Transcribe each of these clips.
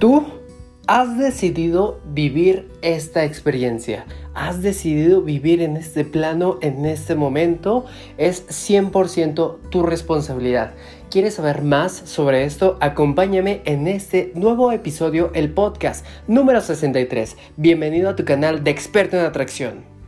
Tú has decidido vivir esta experiencia. Has decidido vivir en este plano, en este momento. Es 100% tu responsabilidad. ¿Quieres saber más sobre esto? Acompáñame en este nuevo episodio, el podcast número 63. Bienvenido a tu canal de experto en atracción.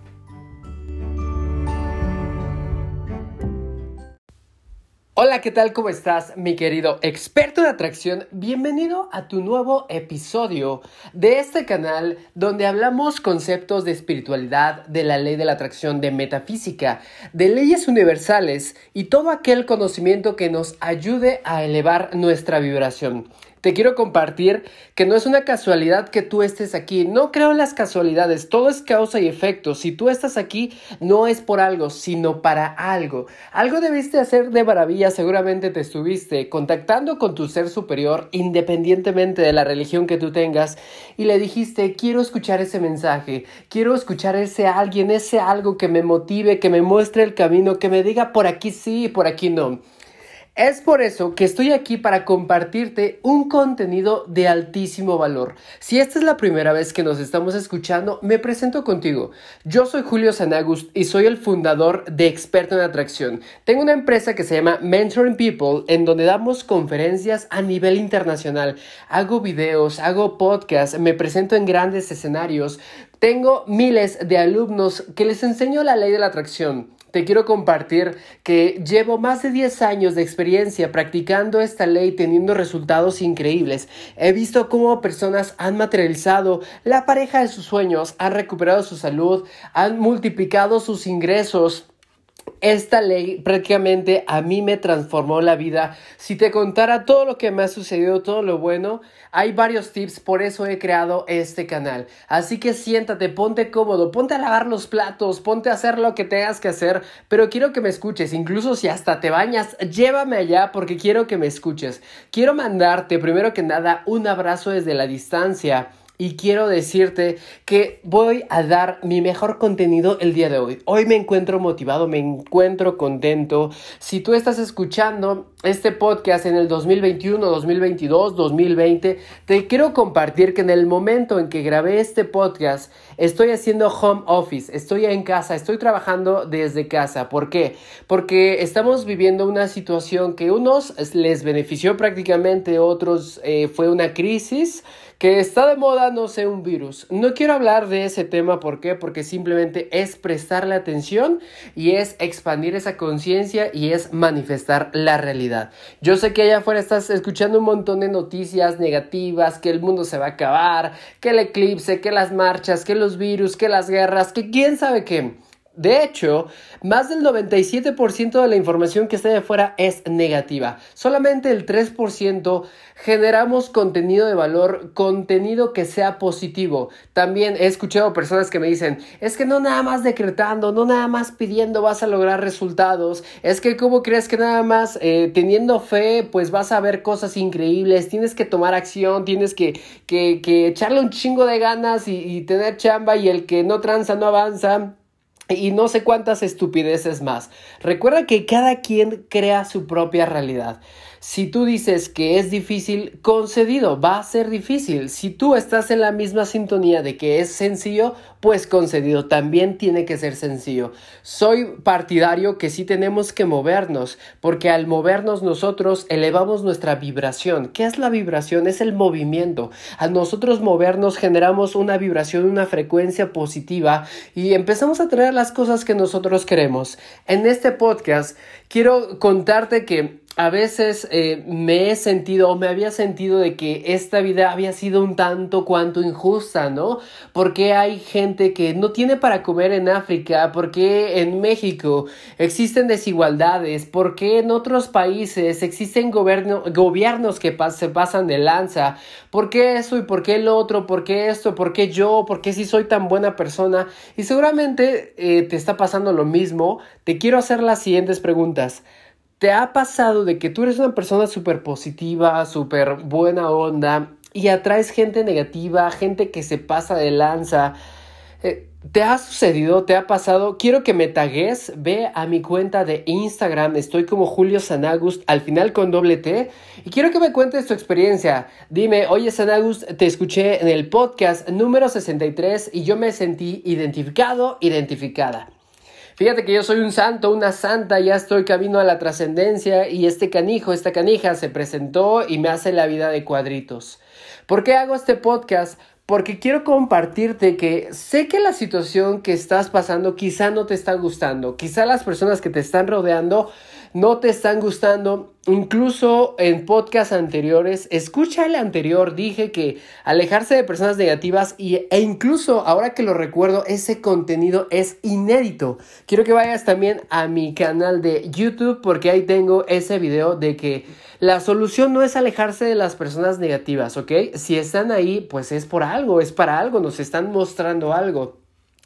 Hola, ¿qué tal? ¿Cómo estás, mi querido experto de atracción? Bienvenido a tu nuevo episodio de este canal donde hablamos conceptos de espiritualidad, de la ley de la atracción, de metafísica, de leyes universales y todo aquel conocimiento que nos ayude a elevar nuestra vibración te quiero compartir que no es una casualidad que tú estés aquí. No creo en las casualidades, todo es causa y efecto. Si tú estás aquí, no es por algo, sino para algo. Algo debiste hacer de maravilla, seguramente te estuviste contactando con tu ser superior, independientemente de la religión que tú tengas, y le dijiste, quiero escuchar ese mensaje, quiero escuchar ese alguien, ese algo que me motive, que me muestre el camino, que me diga por aquí sí y por aquí no. Es por eso que estoy aquí para compartirte un contenido de altísimo valor. Si esta es la primera vez que nos estamos escuchando, me presento contigo. Yo soy Julio Sanagust y soy el fundador de Experto en Atracción. Tengo una empresa que se llama Mentoring People en donde damos conferencias a nivel internacional. Hago videos, hago podcasts, me presento en grandes escenarios. Tengo miles de alumnos que les enseño la ley de la atracción te quiero compartir que llevo más de 10 años de experiencia practicando esta ley teniendo resultados increíbles. He visto cómo personas han materializado la pareja de sus sueños, han recuperado su salud, han multiplicado sus ingresos esta ley prácticamente a mí me transformó la vida. Si te contara todo lo que me ha sucedido, todo lo bueno, hay varios tips, por eso he creado este canal. Así que siéntate, ponte cómodo, ponte a lavar los platos, ponte a hacer lo que tengas que hacer, pero quiero que me escuches, incluso si hasta te bañas, llévame allá porque quiero que me escuches. Quiero mandarte, primero que nada, un abrazo desde la distancia y quiero decirte que voy a dar mi mejor contenido el día de hoy. Hoy me encuentro motivado, me encuentro contento. Si tú estás escuchando este podcast en el 2021, 2022, 2020, te quiero compartir que en el momento en que grabé este podcast estoy haciendo home office, estoy en casa, estoy trabajando desde casa. ¿Por qué? Porque estamos viviendo una situación que unos les benefició prácticamente, otros eh, fue una crisis que está de moda, no sé, un virus. No quiero hablar de ese tema, ¿por qué? Porque simplemente es prestarle atención y es expandir esa conciencia y es manifestar la realidad. Yo sé que allá afuera estás escuchando un montón de noticias negativas, que el mundo se va a acabar, que el eclipse, que las marchas, que los virus, que las guerras, que quién sabe qué. De hecho, más del 97% de la información que está de afuera es negativa. Solamente el 3% generamos contenido de valor, contenido que sea positivo. También he escuchado personas que me dicen, es que no nada más decretando, no nada más pidiendo vas a lograr resultados. Es que cómo crees que nada más eh, teniendo fe pues vas a ver cosas increíbles. Tienes que tomar acción, tienes que, que, que echarle un chingo de ganas y, y tener chamba y el que no tranza no avanza y no sé cuántas estupideces más. Recuerda que cada quien crea su propia realidad. Si tú dices que es difícil, concedido, va a ser difícil. Si tú estás en la misma sintonía de que es sencillo, pues concedido, también tiene que ser sencillo. Soy partidario que sí tenemos que movernos, porque al movernos nosotros elevamos nuestra vibración. ¿Qué es la vibración? Es el movimiento. Al nosotros movernos generamos una vibración, una frecuencia positiva y empezamos a traer las cosas que nosotros queremos. En este podcast quiero contarte que a veces eh, me he sentido o me había sentido de que esta vida había sido un tanto cuanto injusta, ¿no? Porque hay gente que no tiene para comer en África, porque en México existen desigualdades, porque en otros países existen gobiernos que se pasan de lanza, ¿por qué eso y por qué el otro? ¿Por qué esto? ¿Por qué yo? ¿Por qué si soy tan buena persona? Y seguramente eh, te está pasando lo mismo. Te quiero hacer las siguientes preguntas. ¿Te ha pasado de que tú eres una persona súper positiva, súper buena onda y atraes gente negativa, gente que se pasa de lanza? Eh, ¿Te ha sucedido? ¿Te ha pasado? Quiero que me tagues. Ve a mi cuenta de Instagram. Estoy como Julio Sanagust, al final con doble T. Y quiero que me cuentes tu experiencia. Dime, oye Sanagust, te escuché en el podcast número 63 y yo me sentí identificado, identificada. Fíjate que yo soy un santo, una santa, ya estoy camino a la trascendencia y este canijo, esta canija se presentó y me hace la vida de cuadritos. ¿Por qué hago este podcast? porque quiero compartirte que sé que la situación que estás pasando quizá no te está gustando, quizá las personas que te están rodeando no te están gustando. Incluso en podcasts anteriores, escucha el anterior, dije que alejarse de personas negativas y, e incluso ahora que lo recuerdo, ese contenido es inédito. Quiero que vayas también a mi canal de YouTube porque ahí tengo ese video de que la solución no es alejarse de las personas negativas, ¿ok? Si están ahí, pues es por algo, es para algo, nos están mostrando algo.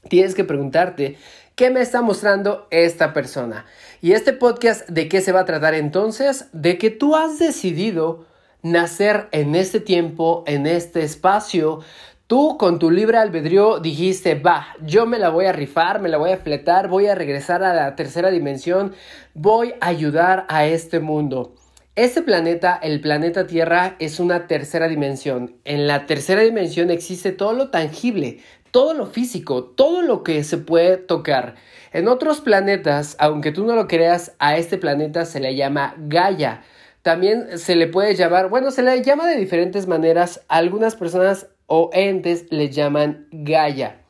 Tienes que preguntarte, ¿qué me está mostrando esta persona? Y este podcast, ¿de qué se va a tratar entonces? De que tú has decidido nacer en este tiempo, en este espacio. Tú con tu libre albedrío dijiste, va, yo me la voy a rifar, me la voy a fletar, voy a regresar a la tercera dimensión, voy a ayudar a este mundo. Este planeta, el planeta Tierra, es una tercera dimensión. En la tercera dimensión existe todo lo tangible, todo lo físico, todo lo que se puede tocar. En otros planetas, aunque tú no lo creas, a este planeta se le llama Gaia. También se le puede llamar, bueno, se le llama de diferentes maneras. Algunas personas o entes le llaman Gaia.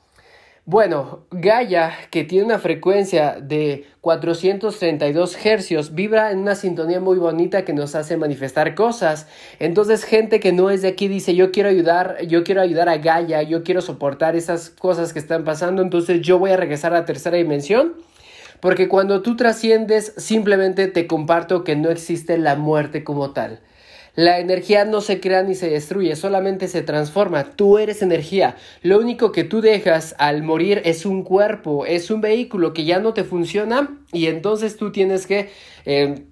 Bueno, Gaia, que tiene una frecuencia de 432 hercios, vibra en una sintonía muy bonita que nos hace manifestar cosas. Entonces, gente que no es de aquí dice, yo quiero ayudar, yo quiero ayudar a Gaia, yo quiero soportar esas cosas que están pasando, entonces yo voy a regresar a la tercera dimensión. Porque cuando tú trasciendes, simplemente te comparto que no existe la muerte como tal. La energía no se crea ni se destruye, solamente se transforma. Tú eres energía. Lo único que tú dejas al morir es un cuerpo, es un vehículo que ya no te funciona y entonces tú tienes que... Eh,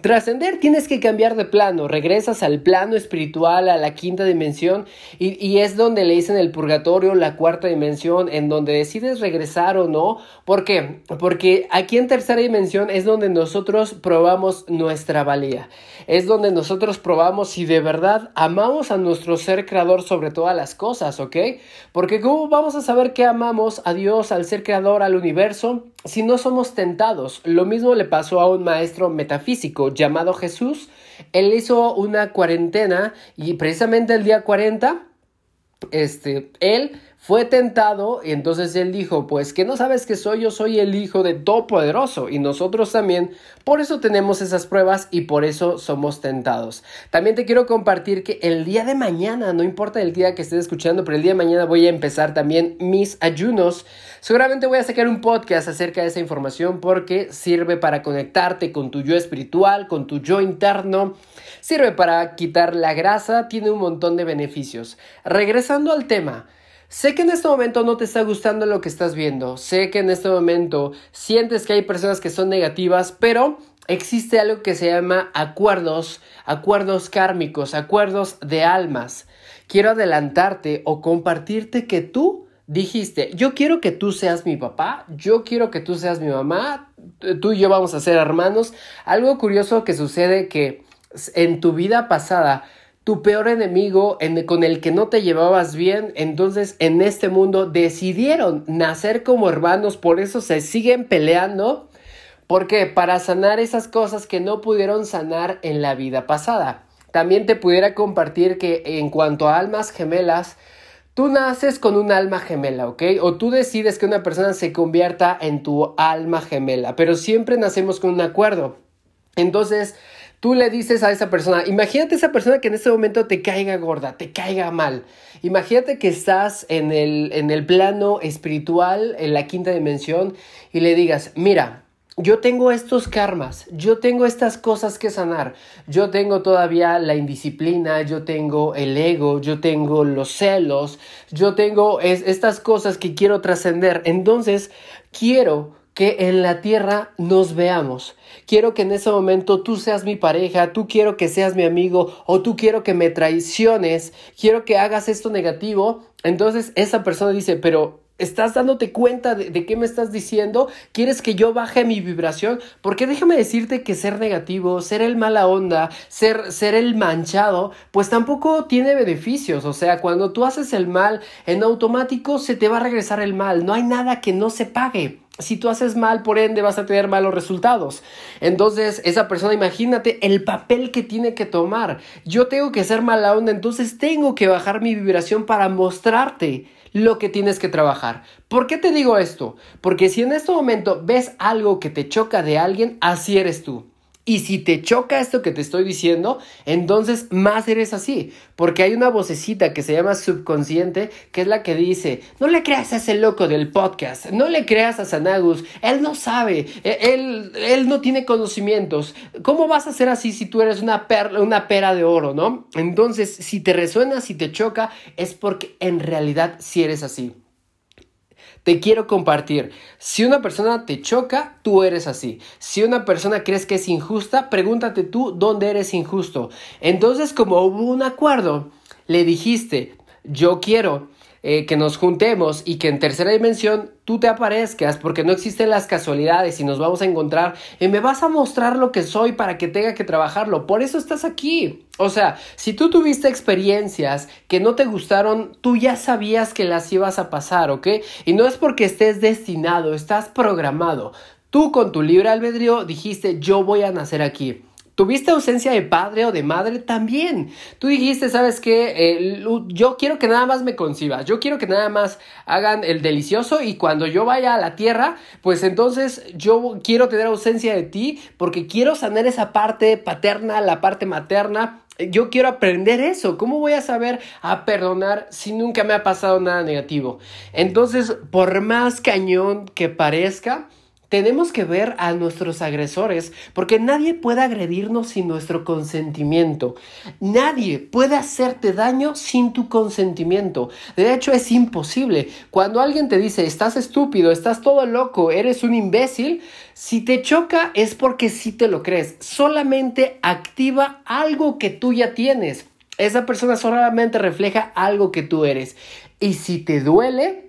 Trascender tienes que cambiar de plano, regresas al plano espiritual, a la quinta dimensión y, es donde le dicen el purgatorio, la cuarta dimensión, en donde decides regresar o no. ¿Por qué? Porque aquí en tercera dimensión es donde nosotros probamos nuestra valía, es donde nosotros probamos si de verdad amamos a nuestro ser creador sobre todas las cosas, ¿ok? Porque ¿cómo vamos a saber que amamos a Dios, al ser creador, al universo? Si no somos tentados. Lo mismo le pasó a un maestro metafísico llamado Jesús. Él hizo una cuarentena y precisamente el día 40, este, él fue tentado y entonces él dijo, pues que no sabes que soy, yo soy el hijo de Todopoderoso y nosotros también, por eso tenemos esas pruebas y por eso somos tentados. También te quiero compartir que el día de mañana, no importa el día que estés escuchando, pero el día de mañana voy a empezar también mis ayunos. Seguramente voy a sacar un podcast acerca de esa información porque sirve para conectarte con tu yo espiritual, con tu yo interno, sirve para quitar la grasa, tiene un montón de beneficios. Regresando al tema, Sé que en este momento no te está gustando lo que estás viendo, sé que en este momento sientes que hay personas que son negativas, pero existe algo que se llama acuerdos, acuerdos kármicos, acuerdos de almas. Quiero adelantarte o compartirte que tú dijiste, yo quiero que tú seas mi papá, yo quiero que tú seas mi mamá, tú y yo vamos a ser hermanos. Algo curioso que sucede que en tu vida pasada tu peor enemigo con el que no te llevabas bien, entonces en este mundo decidieron nacer como hermanos, por eso se siguen peleando, porque para sanar esas cosas que no pudieron sanar en la vida pasada. También te pudiera compartir que en cuanto a almas gemelas, tú naces con un alma gemela, ¿ok? O tú decides que una persona se convierta en tu alma gemela, pero siempre nacemos con un acuerdo. Entonces, tú le dices a esa persona, imagínate esa persona que en este momento te caiga gorda, te caiga mal. Imagínate que estás en el, en el plano espiritual, en la quinta dimensión, y le digas, mira, yo tengo estos karmas, yo tengo estas cosas que sanar, yo tengo todavía la indisciplina, yo tengo el ego, yo tengo los celos, yo tengo estas cosas que quiero trascender. Entonces, quiero que en la tierra nos veamos. Quiero que en ese momento tú seas mi pareja, tú quiero que seas mi amigo o tú quiero que me traiciones, quiero que hagas esto negativo. Entonces esa persona dice, pero ¿Estás dándote cuenta de, qué me estás diciendo? ¿Quieres que yo baje mi vibración? Porque déjame decirte que ser negativo, ser el mala onda, ser, ser el manchado, pues tampoco tiene beneficios. O sea, cuando tú haces el mal en automático, se te va a regresar el mal. No hay nada que no se pague. Si tú haces mal, por ende vas a tener malos resultados. Entonces, esa persona, imagínate el papel que tiene que tomar. Yo tengo que ser mala onda, entonces tengo que bajar mi vibración para mostrarte lo que tienes que trabajar. ¿Por qué te digo esto? Porque si en este momento ves algo que te choca de alguien, así eres tú. Y si te choca esto que te estoy diciendo, entonces más eres así. Porque hay una vocecita que se llama subconsciente, que es la que dice, no le creas a ese loco del podcast, no le creas a Sanagus, él no sabe, e, él, él no tiene conocimientos. ¿Cómo vas a ser así si tú eres una, perla, una pera de oro, no? Entonces, si te resuena, si te choca, es porque en realidad sí eres así te quiero compartir. Si una persona te choca, tú eres así. Si una persona crees que es injusta, pregúntate tú dónde eres injusto. Entonces, como hubo un acuerdo, le dijiste, yo quiero eh, que nos juntemos y que en tercera dimensión tú te aparezcas porque no existen las casualidades y nos vamos a encontrar y me vas a mostrar lo que soy para que tenga que trabajarlo. Por eso estás aquí. O sea, si tú tuviste experiencias que no te gustaron, tú ya sabías que las ibas a pasar, ¿ok? Y no es porque estés destinado, estás programado. Tú con tu libre albedrío dijiste yo voy a nacer aquí. ¿Tuviste ausencia de padre o de madre? También. Tú dijiste, ¿sabes qué? Eh, yo quiero que nada más me concibas. Yo quiero que nada más hagan el delicioso y cuando yo vaya a la tierra, pues entonces yo quiero tener ausencia de ti porque quiero sanar esa parte paterna, la parte materna. Yo quiero aprender eso. ¿Cómo voy a saber a perdonar si nunca me ha pasado nada negativo? Entonces, por más cañón que parezca, tenemos que ver a nuestros agresores porque nadie puede agredirnos sin nuestro consentimiento. Nadie puede hacerte daño sin tu consentimiento. De hecho, es imposible. Cuando alguien te dice, estás estúpido, estás todo loco, eres un imbécil, si te choca es porque sí te lo crees. Solamente activa algo que tú ya tienes. Esa persona solamente refleja algo que tú eres. Y si te duele,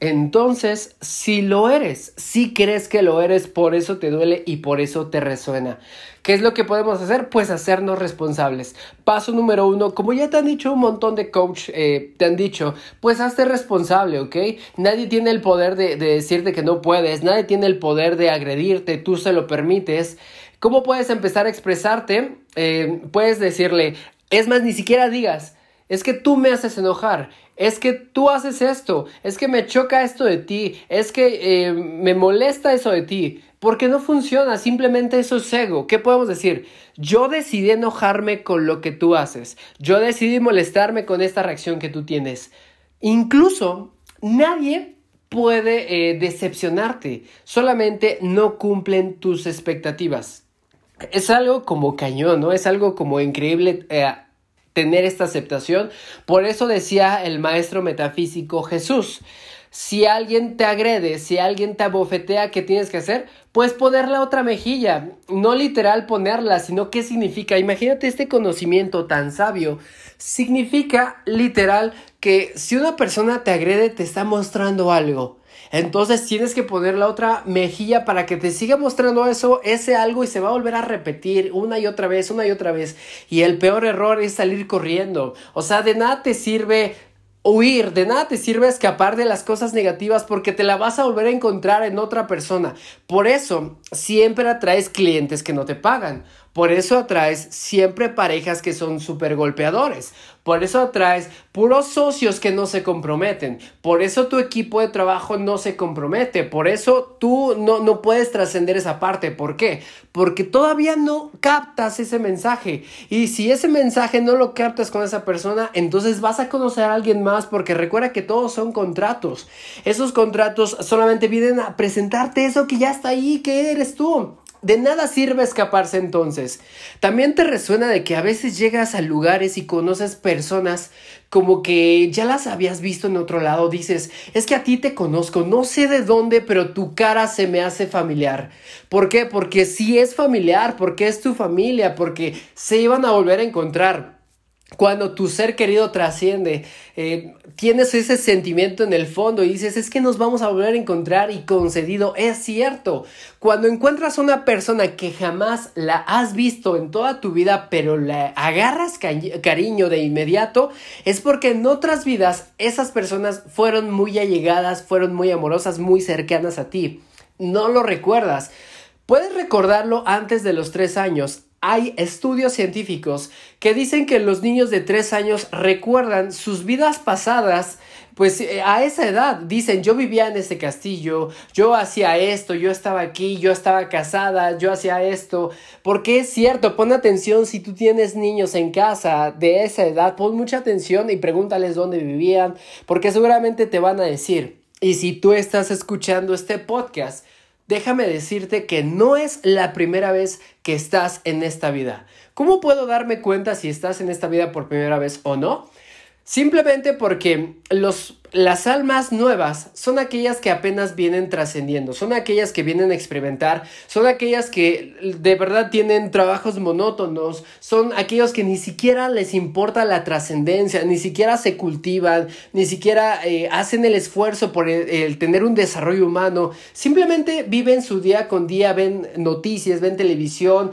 entonces, si lo eres, si crees que lo eres, por eso te duele y por eso te resuena. ¿Qué es lo que podemos hacer? Pues hacernos responsables. Paso número uno, como ya te han dicho un montón de coach, eh, te han dicho, pues hazte responsable, ¿ok? Nadie tiene el poder de, decirte que no puedes, nadie tiene el poder de agredirte, tú se lo permites. ¿Cómo puedes empezar a expresarte? Eh, puedes decirle, es más, ni siquiera digas, es que tú me haces enojar, es que tú haces esto, es que me choca esto de ti, es que eh, me molesta eso de ti, porque no funciona, simplemente eso es ego. ¿Qué podemos decir? Yo decidí enojarme con lo que tú haces, yo decidí molestarme con esta reacción que tú tienes. Incluso nadie puede eh, decepcionarte, solamente no cumplen tus expectativas. Es algo como cañón, ¿no? Es algo como increíble. Eh, tener esta aceptación. Por eso decía el maestro metafísico Jesús, si alguien te agrede, si alguien te abofetea, ¿qué tienes que hacer? Pues ponerle otra mejilla, no literal ponerla, sino qué significa. Imagínate este conocimiento tan sabio. Significa literal que si una persona te agrede, te está mostrando algo. Entonces tienes que poner la otra mejilla para que te siga mostrando eso, ese algo y se va a volver a repetir una y otra vez, una y otra vez. Y el peor error es salir corriendo. O sea, de nada te sirve huir, de nada te sirve escapar de las cosas negativas porque te la vas a volver a encontrar en otra persona. Por eso siempre atraes clientes que no te pagan. Por eso atraes siempre parejas que son súper golpeadores. Por eso atraes puros socios que no se comprometen. Por eso tu equipo de trabajo no se compromete. Por eso tú no, no puedes trascender esa parte. ¿Por qué? Porque todavía no captas ese mensaje. Y si ese mensaje no lo captas con esa persona, entonces vas a conocer a alguien más porque recuerda que todos son contratos. Esos contratos solamente vienen a presentarte eso que ya está ahí, que eres tú. De nada sirve escaparse entonces. También te resuena de que a veces llegas a lugares y conoces personas como que ya las habías visto en otro lado. Dices, es que a ti te conozco, no sé de dónde, pero tu cara se me hace familiar. ¿Por qué? Porque si es familiar, porque es tu familia, porque se iban a volver a encontrar. Cuando tu ser querido trasciende, eh, tienes ese sentimiento en el fondo y dices, es que nos vamos a volver a encontrar y concedido, es cierto. Cuando encuentras una persona que jamás la has visto en toda tu vida, pero la agarras cariño de inmediato, es porque en otras vidas esas personas fueron muy allegadas, fueron muy amorosas, muy cercanas a ti. No lo recuerdas. Puedes recordarlo antes de los tres años, hay estudios científicos que dicen que los niños de 3 años recuerdan sus vidas pasadas, pues eh, a esa edad dicen yo vivía en ese castillo, yo hacía esto, yo estaba aquí, yo estaba casada, yo hacía esto, porque es cierto, pon atención si tú tienes niños en casa de esa edad, pon mucha atención y pregúntales dónde vivían, porque seguramente te van a decir. Y si tú estás escuchando este podcast, déjame decirte que no es la primera vez que estás en esta vida. ¿Cómo puedo darme cuenta si estás en esta vida por primera vez o no? Simplemente porque los las almas nuevas son aquellas que apenas vienen trascendiendo, son aquellas que vienen a experimentar, son aquellas que de verdad tienen trabajos monótonos, son aquellos que ni siquiera les importa la trascendencia, ni siquiera se cultivan, ni siquiera eh, hacen el esfuerzo por el, tener un desarrollo humano, simplemente viven su día con día, ven noticias, ven televisión,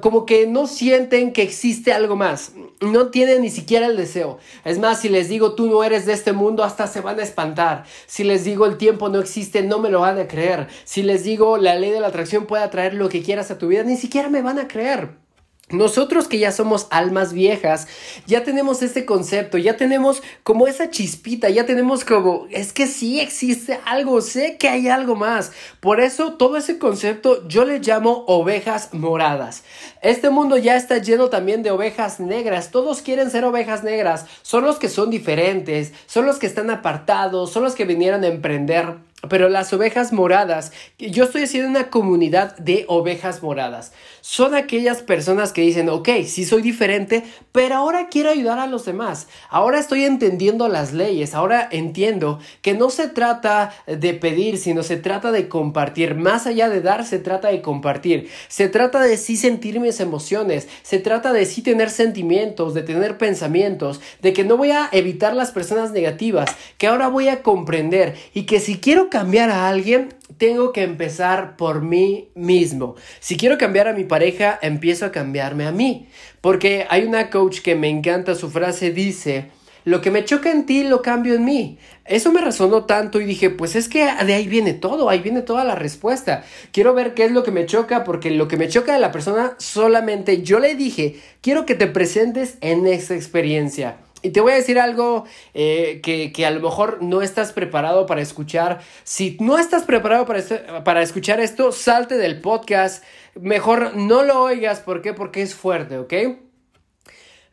como que no sienten que existe algo más, no tienen ni siquiera el deseo. Es más, si les digo tú no eres de este mundo, hasta se van a espantar. Si les digo el tiempo no existe, no me lo van a creer. Si les digo la ley de la atracción puede atraer lo que quieras a tu vida, ni siquiera me van a creer. Nosotros que ya somos almas viejas, ya tenemos este concepto, ya tenemos como esa chispita, ya tenemos como, es que sí existe algo, sé que hay algo más. Por eso todo ese concepto yo le llamo ovejas moradas. Este mundo ya está lleno también de ovejas negras, todos quieren ser ovejas negras, son los que son diferentes, son los que están apartados, son los que vinieron a emprender. Pero las ovejas moradas, yo estoy haciendo una comunidad de ovejas moradas. Son aquellas personas que dicen, ok, sí soy diferente, pero ahora quiero ayudar a los demás. Ahora estoy entendiendo las leyes, ahora entiendo que no se trata de pedir, sino se trata de compartir. Más allá de dar, se trata de compartir. Se trata de sí sentir mis emociones, se trata de sí tener sentimientos, de tener pensamientos, de que no voy a evitar las personas negativas, que ahora voy a comprender y que si quiero cambiar a alguien, tengo que empezar por mí mismo. Si quiero cambiar a mi pareja, empiezo a cambiarme a mí. Porque hay una coach que me encanta, su frase dice, lo que me choca en ti lo cambio en mí. Eso me resonó tanto y dije, pues es que de ahí viene todo, ahí viene toda la respuesta. Quiero ver qué es lo que me choca, porque lo que me choca de la persona solamente yo le dije, quiero que te presentes en esta experiencia. Y te voy a decir algo eh, que, a lo mejor no estás preparado para escuchar. Si no estás preparado para, para escuchar esto, salte del podcast. Mejor no lo oigas. ¿Por qué? Porque es fuerte, ¿ok?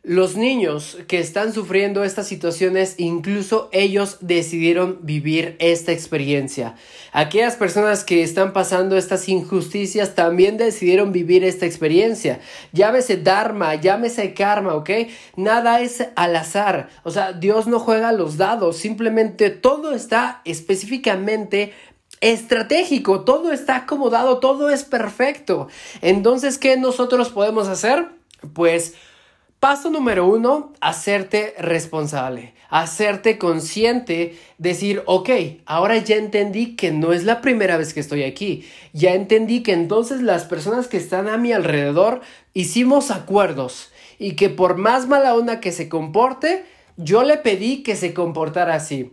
Los niños que están sufriendo estas situaciones, incluso ellos decidieron vivir esta experiencia. Aquellas personas que están pasando estas injusticias también decidieron vivir esta experiencia. Llámese Dharma, llámese Karma, ¿ok? Nada es al azar. O sea, Dios no juega los dados, simplemente todo está específicamente estratégico, todo está acomodado, todo es perfecto. Entonces, ¿qué nosotros podemos hacer? Pues Paso número uno, hacerte responsable, hacerte consciente, decir, ok, ahora ya entendí que no es la primera vez que estoy aquí, ya entendí que entonces las personas que están a mi alrededor hicimos acuerdos y que por más mala onda que se comporte, yo le pedí que se comportara así.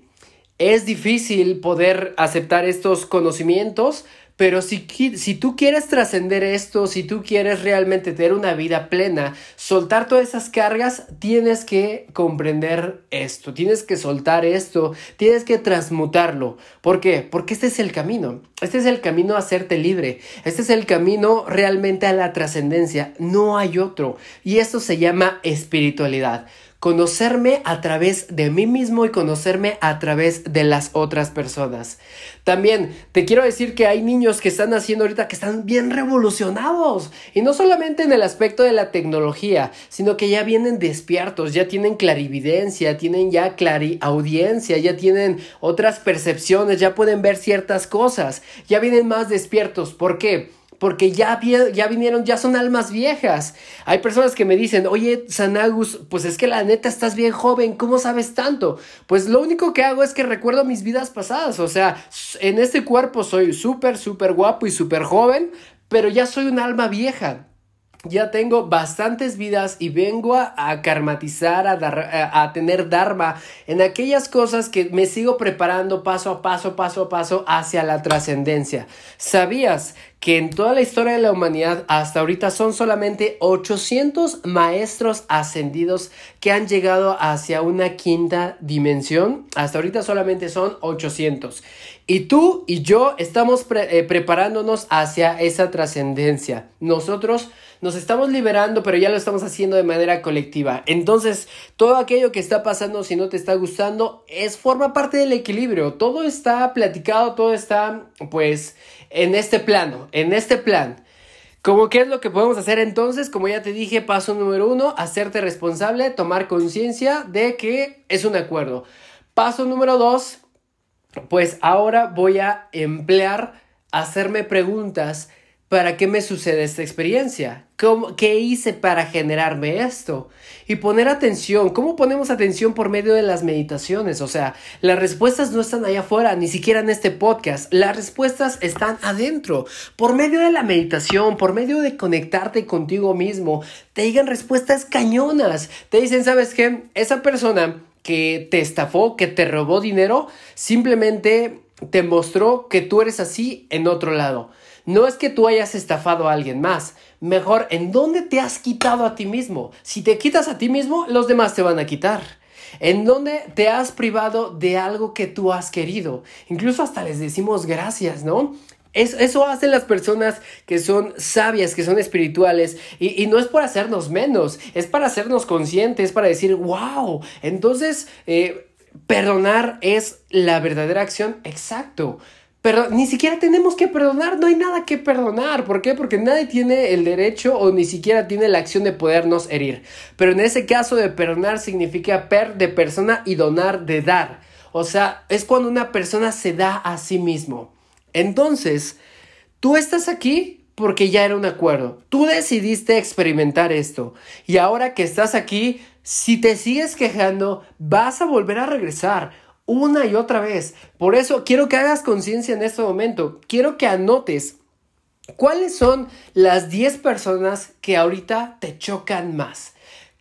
Es difícil poder aceptar estos conocimientos, pero si, si tú quieres trascender esto, si tú quieres realmente tener una vida plena, soltar todas esas cargas, tienes que comprender esto, tienes que soltar esto, tienes que transmutarlo. ¿Por qué? Porque este es el camino. Este es el camino a hacerte libre. Este es el camino realmente a la trascendencia. No hay otro. Y esto se llama espiritualidad conocerme a través de mí mismo y conocerme a través de las otras personas. También te quiero decir que hay niños que están haciendo ahorita que están bien revolucionados y no solamente en el aspecto de la tecnología, sino que ya vienen despiertos, ya tienen clarividencia, tienen ya clariaudiencia, ya tienen otras percepciones, ya pueden ver ciertas cosas, ya vienen más despiertos. ¿Por qué? Porque ya, ya vinieron, ya son almas viejas. Hay personas que me dicen, oye, Sanagus, pues es que la neta estás bien joven, ¿cómo sabes tanto? Pues lo único que hago es que recuerdo mis vidas pasadas, o sea, en este cuerpo soy súper, súper guapo y súper joven, pero ya soy un alma vieja ya tengo bastantes vidas y vengo a, karmatizar, a, a, tener dharma en aquellas cosas que me sigo preparando paso a paso, paso a paso hacia la trascendencia. ¿Sabías que en toda la historia de la humanidad hasta ahorita son solamente 800 maestros ascendidos que han llegado hacia una quinta dimensión. Hasta ahorita solamente son 800. Y tú y yo estamos eh, preparándonos hacia esa trascendencia. Nosotros nos estamos liberando, pero ya lo estamos haciendo de manera colectiva. Entonces, todo aquello que está pasando, si no te está gustando, es forma parte del equilibrio. Todo está platicado, todo está, pues, en este plano, en este plan. ¿Cómo qué es lo que podemos hacer entonces? Como ya te dije, paso número uno, hacerte responsable, tomar conciencia de que es un acuerdo. Paso número dos, pues ahora voy a emplear hacerme preguntas ¿Para qué me sucede esta experiencia? ¿Qué hice para generarme esto? Y poner atención. ¿Cómo ponemos atención por medio de las meditaciones? O sea, las respuestas no están allá afuera, ni siquiera en este podcast. Las respuestas están adentro. Por medio de la meditación, por medio de conectarte contigo mismo, te digan respuestas cañonas. Te dicen, ¿sabes qué? Esa persona que te estafó, que te robó dinero, simplemente te mostró que tú eres así en otro lado. No es que tú hayas estafado a alguien más. Mejor, ¿en dónde te has quitado a ti mismo? Si te quitas a ti mismo, los demás te van a quitar. ¿En dónde te has privado de algo que tú has querido? Incluso hasta les decimos gracias, ¿no? Eso, hacen las personas que son sabias, que son espirituales, y, no es por hacernos menos, es para hacernos conscientes, para decir, wow, entonces eh, perdonar es la verdadera acción, exacto. Pero ni siquiera tenemos que perdonar, no hay nada que perdonar. ¿Por qué? Porque nadie tiene el derecho o ni siquiera tiene la acción de podernos herir. Pero en ese caso de perdonar significa per de persona y donar de dar. O sea, es cuando una persona se da a sí mismo. Entonces, tú estás aquí porque ya era un acuerdo. Tú decidiste experimentar esto. Y ahora que estás aquí, si te sigues quejando, vas a volver a regresar una y otra vez. Por eso quiero que hagas conciencia en este momento. Quiero que anotes cuáles son las 10 personas que ahorita te chocan más,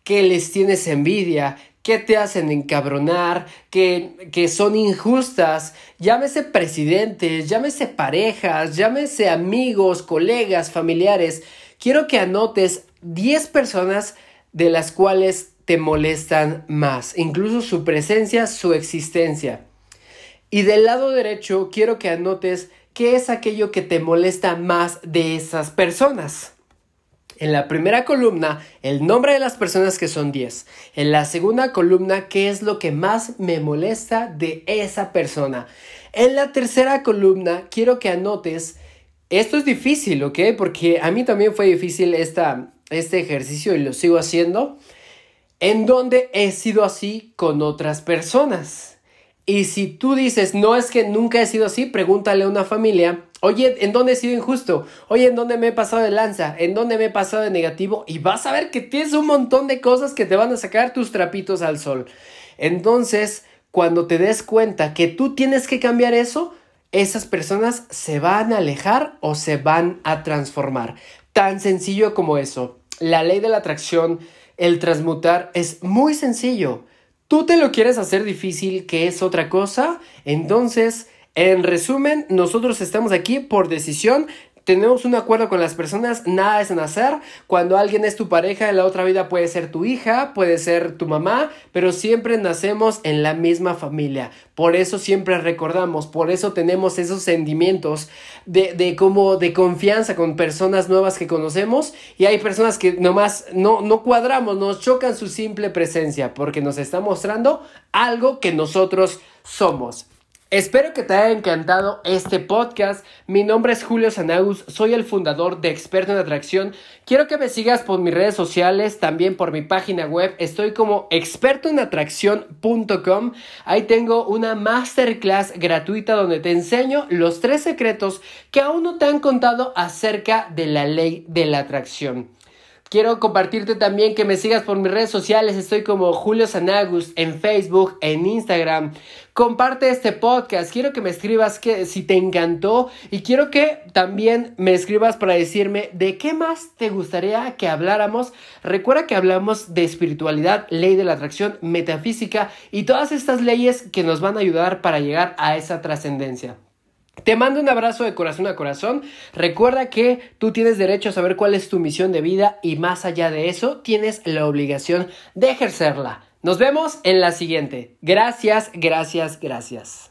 que les tienes envidia, que te hacen encabronar, que, que son injustas, llámese presidentes, llámese parejas, llámese amigos, colegas, familiares. Quiero que anotes 10 personas de las cuales te molestan más, incluso su presencia, su existencia. Y del lado derecho quiero que anotes qué es aquello que te molesta más de esas personas. En la primera columna, el nombre de las personas que son 10. En la segunda columna, qué es lo que más me molesta de esa persona. En la tercera columna, quiero que anotes, esto es difícil, ¿ok? Porque a mí también fue difícil esta, este ejercicio y lo sigo haciendo en donde he sido así con otras personas. Y si tú dices, no es que nunca he sido así, pregúntale a una familia, oye, ¿en dónde he sido injusto? Oye, ¿en dónde me he pasado de lanza? ¿En dónde me he pasado de negativo? Y vas a ver que tienes un montón de cosas que te van a sacar tus trapitos al sol. Entonces, cuando te des cuenta que tú tienes que cambiar eso, esas personas se van a alejar o se van a transformar. Tan sencillo como eso. La ley de la atracción el transmutar es muy sencillo. Tú te lo quieres hacer difícil, que es otra cosa. Entonces, en resumen, nosotros estamos aquí por decisión tenemos un acuerdo con las personas, nada es nacer. Cuando alguien es tu pareja, en la otra vida puede ser tu hija, puede ser tu mamá, pero siempre nacemos en la misma familia. Por eso siempre recordamos, por eso tenemos esos sentimientos de, de como de confianza con personas nuevas que conocemos y hay personas que nomás no, no cuadramos, nos chocan su simple presencia porque nos está mostrando algo que nosotros somos. Espero que te haya encantado este podcast. Mi nombre es Julio Sanagus, soy el fundador de Experto en Atracción. Quiero que me sigas por mis redes sociales, también por mi página web. Estoy como expertoenatracción.com. Ahí tengo una masterclass gratuita donde te enseño los tres secretos que aún no te han contado acerca de la ley de la atracción. Quiero compartirte también que me sigas por mis redes sociales. Estoy como Julio Sanagus en Facebook, en Instagram. Comparte este podcast. Quiero que me escribas que si te encantó y quiero que también me escribas para decirme de qué más te gustaría que habláramos. Recuerda que hablamos de espiritualidad, ley de la atracción, metafísica y todas estas leyes que nos van a ayudar para llegar a esa trascendencia. Te mando un abrazo de corazón a corazón. Recuerda que tú tienes derecho a saber cuál es tu misión de vida y más allá de eso, tienes la obligación de ejercerla. Nos vemos en la siguiente. Gracias, gracias, gracias.